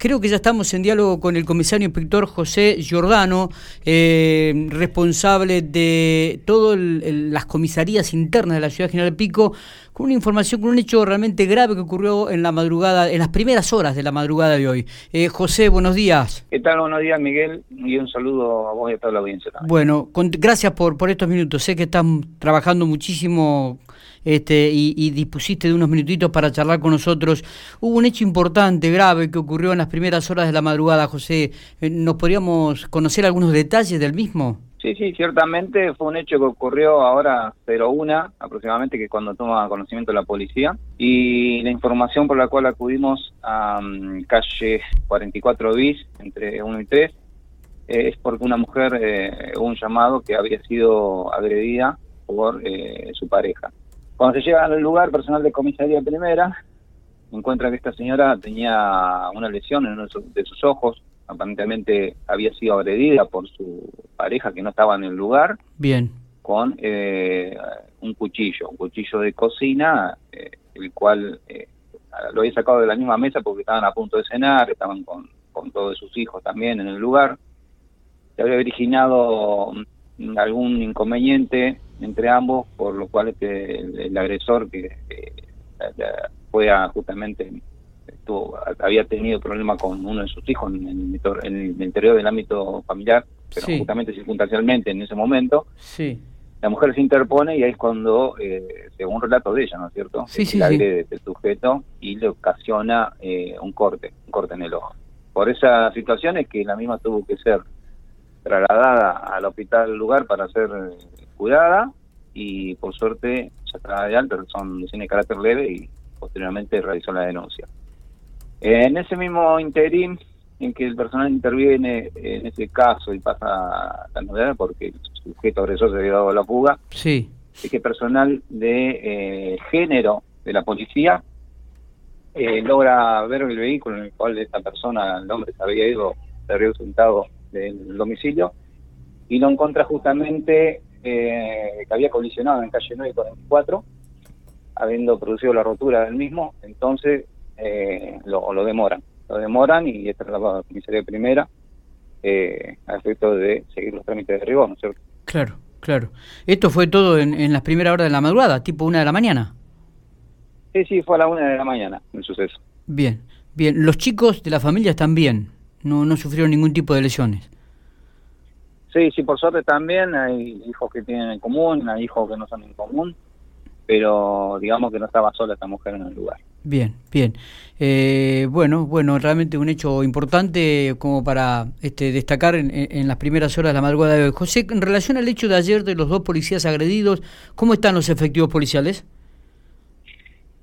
Creo que ya estamos en diálogo con el comisario inspector José Giordano, eh, responsable de todas las comisarías internas de la ciudad General Pico, con una información, con un hecho realmente grave que ocurrió en la madrugada, en las primeras horas de la madrugada de hoy. Eh, José, buenos días. ¿Qué tal? Buenos días, Miguel, y un saludo a vos y a toda la audiencia también. Bueno, gracias por, por estos minutos. Sé que están trabajando muchísimo este, y, dispusiste de unos minutitos para charlar con nosotros. Hubo un hecho importante, grave, que ocurrió en las primeras horas de la madrugada, José. Eh, ¿Nos podríamos conocer algunos detalles del mismo? Sí, sí, ciertamente fue un hecho que ocurrió ahora 01 aproximadamente, que cuando toma conocimiento la policía, y la información por la cual acudimos a mm, calle 44 bis, entre 1 y 3, eh, es porque una mujer eh, un llamado que había sido agredida por su pareja. Cuando se llega al lugar, personal de comisaría primera encuentra que esta señora tenía una lesión en uno de sus ojos, aparentemente había sido agredida por su pareja que no estaba en el lugar. Bien. Con eh, un cuchillo, un cuchillo de cocina, eh, el cual eh, lo había sacado de la misma mesa porque estaban a punto de cenar, estaban con, con todos sus hijos también en el lugar. Se había originado algún inconveniente entre ambos, por lo cual este, el, agresor que fue justamente estuvo, había tenido problema con uno de sus hijos en, el, interior del ámbito familiar, pero justamente circunstancialmente en ese momento. Sí. La mujer se interpone y ahí es cuando, eh, según relato de ella, ¿no es cierto? Sí, el aire del sujeto y le ocasiona eh, un corte, un corte en el ojo. Por esa situación es que la misma tuvo que ser trasladada al hospital lugar para ser eh, cuidada y por suerte ya está de alta, son lesiones de carácter leve y posteriormente realizó la denuncia. En ese mismo interín en que el personal interviene en ese caso y pasa la novedad porque el sujeto agresor se había dado la fuga, sí. es que personal de eh, género de la policía eh, logra ver el vehículo en el cual esta persona, el hombre, se había ido, se había ausentado del domicilio y lo encuentra justamente eh, que había colisionado en calle 9 44, habiendo producido la rotura del mismo, entonces eh, lo, lo, demoran. Lo demoran y es trasladado a la comisaría primera eh, a efecto de seguir los trámites de rigor, ¿no es cierto? Claro, claro. ¿Esto fue todo en, en las primeras horas de la madrugada, tipo una de la mañana? Sí, sí, fue a la una de la mañana el suceso. Bien, bien. ¿Los chicos de la familia están bien? No, no sufrieron ningún tipo de lesiones. Sí, sí, por suerte también hay hijos que tienen en común, hay hijos que no son en común, pero digamos que no estaba sola esta mujer en el lugar. Bien, bien. Eh, bueno, bueno, realmente un hecho importante como para este, destacar en, las primeras horas de la madrugada de hoy. José, en relación al hecho de ayer de los dos policías agredidos, ¿cómo están los efectivos policiales?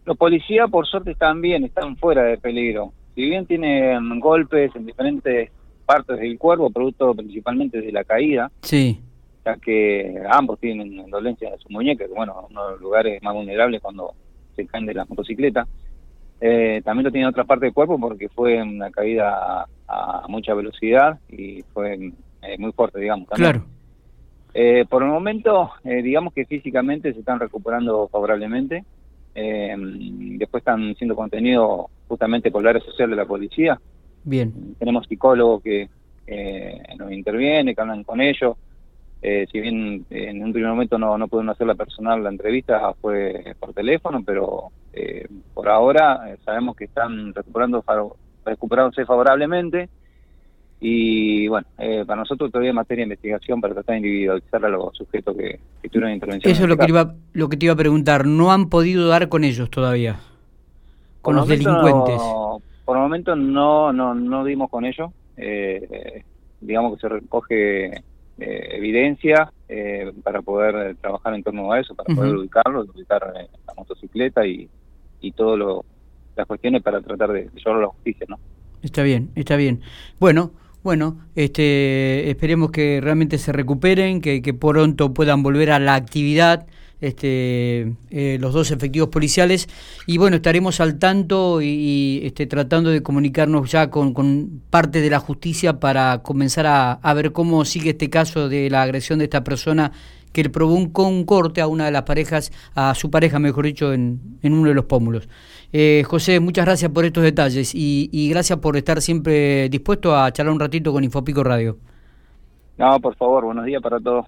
Los policías, por suerte, están bien, están fuera de peligro. Si bien tienen golpes en diferentes partes del cuerpo, producto principalmente de la caída. Sí. Ya que ambos tienen dolencias de su muñeca, que bueno, uno de los lugares más vulnerables cuando se caen de la motocicleta. Eh, también lo tiene otra parte del cuerpo porque fue una caída a, mucha velocidad y fue eh, muy fuerte, digamos. Claro. Eh, por el momento, digamos que físicamente se están recuperando favorablemente. después están siendo contenidos justamente por la área social de la policía. Bien. Tenemos psicólogos que eh, nos intervienen, que hablan con ellos. Eh, si bien en un primer momento no, no pudieron hacer la personal la entrevista, fue por teléfono, pero eh, por ahora sabemos que están recuperando recuperándose favorablemente y bueno, para nosotros todavía hay materia de investigación para tratar de individualizar a los sujetos que, tuvieron intervención. Eso es lo que, iba, lo que te iba a preguntar, ¿no han podido dar con ellos todavía? Con los delincuentes por el momento no, no, no dimos con ello. Eh, digamos que se recoge eh, evidencia eh, para poder trabajar en torno a eso, para poder ubicarlo, ubicar la motocicleta y, y todas las cuestiones para tratar de llevarlo a la justicia, ¿no? Está bien, está bien. Bueno, bueno, este, esperemos que realmente se recuperen, que, que pronto puedan volver a la actividad este, eh, los dos efectivos policiales y bueno, estaremos al tanto y, este, tratando de comunicarnos ya con, con, parte de la justicia para comenzar a, a, ver cómo sigue este caso de la agresión de esta persona que le provocó un corte a una de las parejas, a su pareja, mejor dicho, en, en uno de los pómulos. Eh, José, muchas gracias por estos detalles y, y gracias por estar siempre dispuesto a charlar un ratito con Infopico Radio. No, por favor, buenos días para todos.